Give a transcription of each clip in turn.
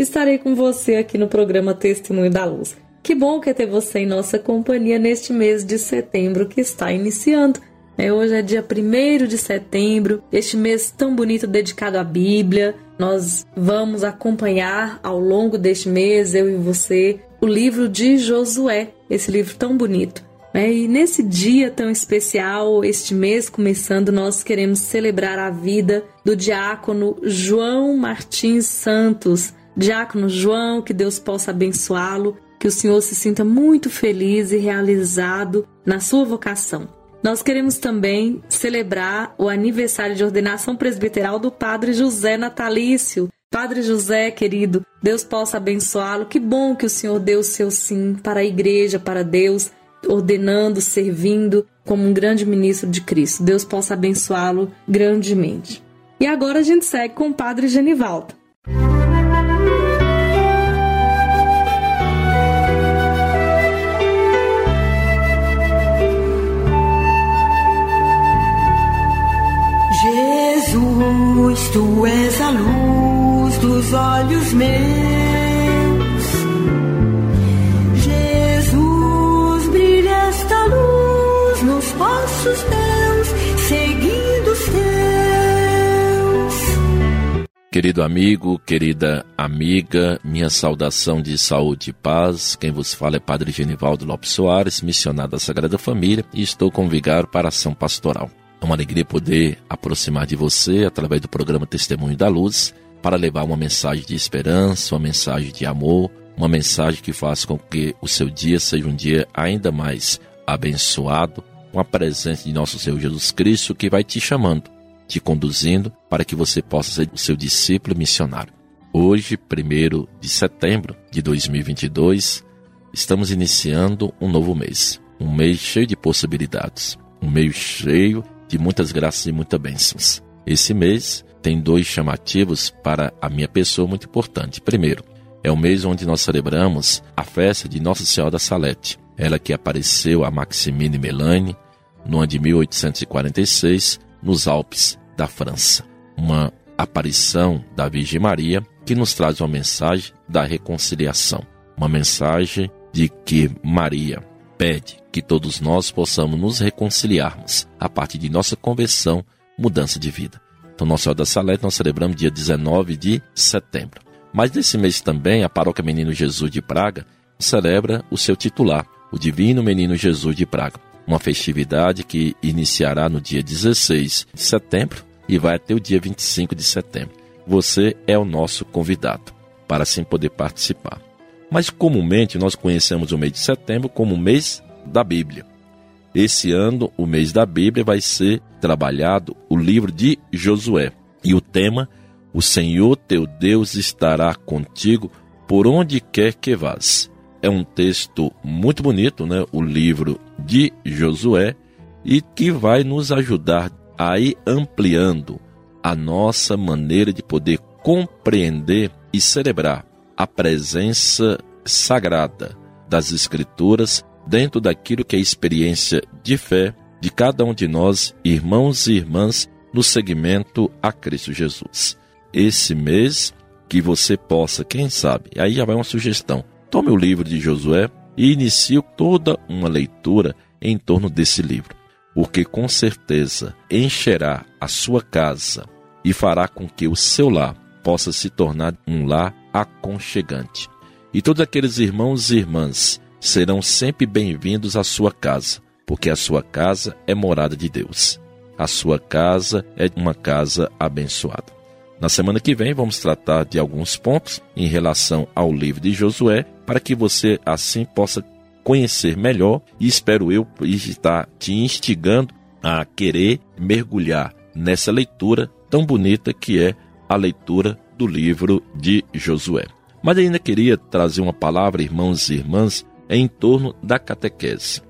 estarei com você aqui no programa Testemunho da Luz. Que bom que é ter você em nossa companhia neste mês de setembro que está iniciando. É, hoje é dia 1 de setembro, este mês tão bonito dedicado à Bíblia. Nós vamos acompanhar ao longo deste mês, eu e você, o livro de Josué, esse livro tão bonito. né? E nesse dia tão especial, este mês começando, nós queremos celebrar a vida do diácono João Martins Santos. Diácono João, que Deus possa abençoá-lo, que o Senhor se sinta muito feliz e realizado na sua vocação. Nós queremos também celebrar o aniversário de ordenação presbiteral do Padre José Natalício. Padre José, querido, Deus possa abençoá-lo. Que bom que o Senhor deu o seu sim para a igreja, para Deus, ordenando, servindo como um grande ministro de Cristo. Deus possa abençoá-lo grandemente. E agora a gente segue com o Padre Genivaldo. Tu és a luz dos olhos meus. Jesus, brilha esta luz nos passos teus, seguindo os teus. Querido amigo, querida amiga, minha saudação de saúde e paz. Quem vos fala é Padre Genivaldo Lopes Soares, missionário da Sagrada Família, e estou com vigário para a ação pastoral. É uma alegria poder aproximar de você através do programa Testemunho da Luz para levar uma mensagem de esperança, uma mensagem de amor, uma mensagem que faça com que o seu dia seja um dia ainda mais abençoado, com a presença de nosso Senhor Jesus Cristo que vai te chamando, te conduzindo para que você possa ser o seu discípulo missionário. Hoje, 1 de setembro de 2022, estamos iniciando um novo mês, um mês cheio de possibilidades, um mês cheio de muitas graças e muitas bênçãos. Esse mês tem dois chamativos para a minha pessoa muito importante. Primeiro, é o mês onde nós celebramos a festa de Nossa Senhora da Salete, ela que apareceu a Maximine Melanie no ano de 1846 nos Alpes da França. Uma aparição da Virgem Maria que nos traz uma mensagem da reconciliação, uma mensagem de que Maria pede que todos nós possamos nos reconciliarmos a partir de nossa conversão, mudança de vida. Então, Nossa Senhora da Salete nós celebramos dia 19 de setembro. Mas nesse mês também, a Paróquia Menino Jesus de Praga celebra o seu titular, o Divino Menino Jesus de Praga. Uma festividade que iniciará no dia 16 de setembro e vai até o dia 25 de setembro. Você é o nosso convidado para assim poder participar. Mas comumente nós conhecemos o mês de setembro como o mês da Bíblia. Esse ano, o mês da Bíblia vai ser trabalhado o livro de Josué. E o tema: O Senhor teu Deus estará contigo por onde quer que vás. É um texto muito bonito, né? O livro de Josué e que vai nos ajudar a ir ampliando a nossa maneira de poder compreender e celebrar a presença sagrada das Escrituras dentro daquilo que é a experiência de fé de cada um de nós, irmãos e irmãs, no segmento a Cristo Jesus. Esse mês que você possa, quem sabe, aí já vai uma sugestão. Tome o livro de Josué e inicie toda uma leitura em torno desse livro, porque com certeza encherá a sua casa e fará com que o seu lar possa se tornar um lar aconchegante. E todos aqueles irmãos e irmãs serão sempre bem-vindos à sua casa, porque a sua casa é morada de Deus. A sua casa é uma casa abençoada. Na semana que vem vamos tratar de alguns pontos em relação ao livro de Josué, para que você assim possa conhecer melhor e espero eu estar te instigando a querer mergulhar nessa leitura tão bonita que é a leitura do livro de Josué. Mas ainda queria trazer uma palavra, irmãos e irmãs, em torno da catequese.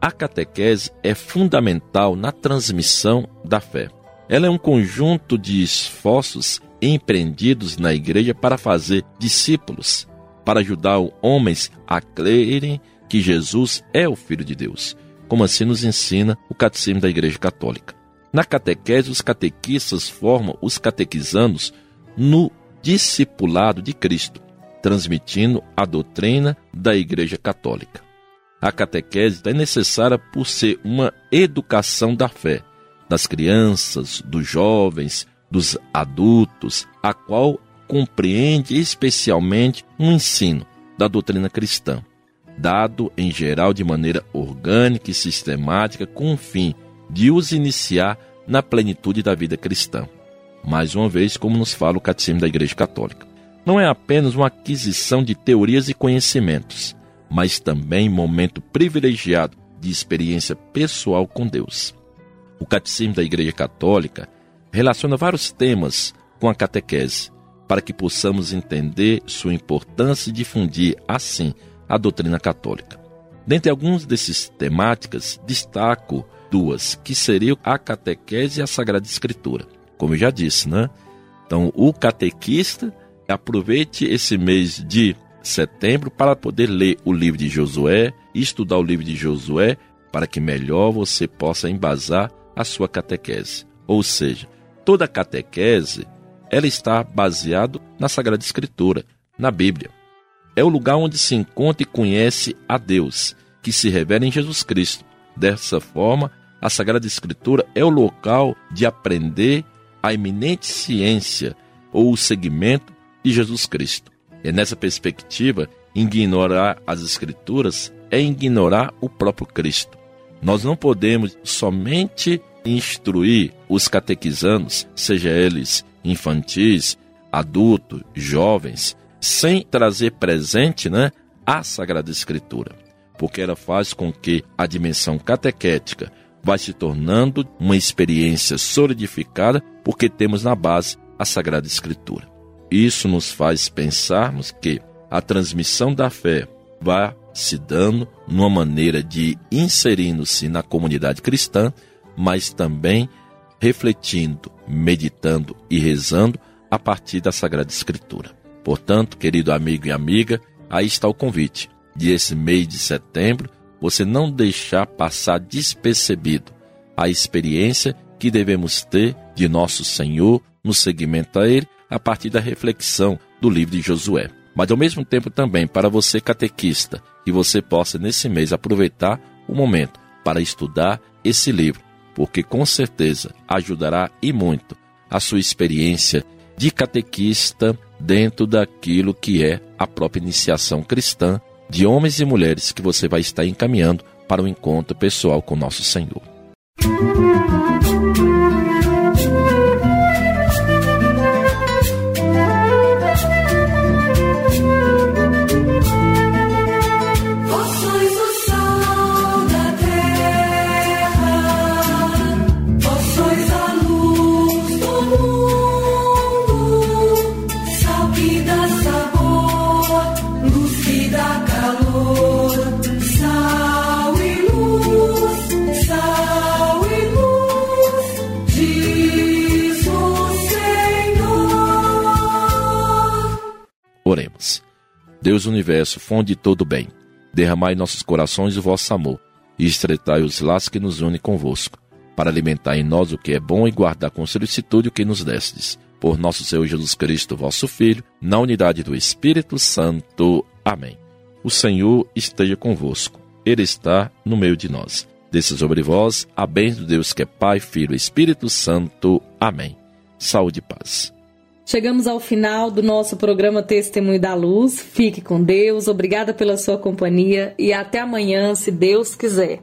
A catequese é fundamental na transmissão da fé. Ela é um conjunto de esforços empreendidos na igreja para fazer discípulos, para ajudar homens a crerem que Jesus é o Filho de Deus, como assim nos ensina o Catecismo da Igreja Católica. Na catequese, os catequistas formam os catequizandos no discipulado de Cristo, transmitindo a doutrina da Igreja Católica. A catequese é necessária por ser uma educação da fé, das crianças, dos jovens, dos adultos, a qual compreende especialmente um ensino da doutrina cristã, dado em geral de maneira orgânica e sistemática com o fim de os iniciar na plenitude da vida cristã. Mais uma vez, como nos fala o Catecismo da Igreja Católica. Não é apenas uma aquisição de teorias e conhecimentos, mas também momento privilegiado de experiência pessoal com Deus. O Catecismo da Igreja Católica relaciona vários temas com a catequese, para que possamos entender sua importância e difundir, assim, a doutrina católica. Dentre algumas dessas temáticas, destaco duas, que seriam a catequese e a Sagrada Escritura. Como eu já disse, né? Então, o catequista aproveite esse mês de setembro para poder ler o livro de Josué estudar o livro de Josué para que melhor você possa embasar a sua catequese. Ou seja, toda catequese ela está baseado na Sagrada Escritura, na Bíblia. É o lugar onde se encontra e conhece a Deus, que se revela em Jesus Cristo. Dessa forma, a Sagrada Escritura é o local de aprender a eminente ciência ou o segmento de Jesus Cristo. É nessa perspectiva, ignorar as Escrituras é ignorar o próprio Cristo. Nós não podemos somente instruir os catequizandos, seja eles infantis, adultos, jovens, sem trazer presente né, a Sagrada Escritura, porque ela faz com que a dimensão catequética vá se tornando uma experiência solidificada, porque temos na base a Sagrada Escritura. Isso nos faz pensarmos que a transmissão da fé vai se dando numa maneira de inserindo-se na comunidade cristã, mas também refletindo, meditando e rezando a partir da Sagrada Escritura. Portanto, querido amigo e amiga, aí está o convite de esse mês de setembro, você não deixar passar despercebido a experiência que devemos ter de nosso Senhor no seguimento a Ele a partir da reflexão do livro de Josué. Mas ao mesmo tempo também para você catequista, que você possa nesse mês aproveitar o momento para estudar esse livro, porque com certeza ajudará e muito a sua experiência de catequista dentro daquilo que é a própria iniciação cristã de homens e mulheres que você vai estar encaminhando para o encontro pessoal com nosso Senhor. Música Deus universo, fonte de todo bem, derramai em nossos corações o vosso amor e estreitai os laços que nos unem convosco, para alimentar em nós o que é bom e guardar com solicitude o que nos destes. Por nosso Senhor Jesus Cristo, vosso Filho, na unidade do Espírito Santo. Amém. O Senhor esteja convosco. Ele está no meio de nós. Desça sobre vós a bênção de Deus que é Pai, Filho e Espírito Santo. Amém. Saúde e paz. Chegamos ao final do nosso programa Testemunho da Luz. Fique com Deus, obrigada pela sua companhia e até amanhã, se Deus quiser.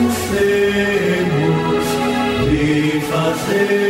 vencemos de fazemos.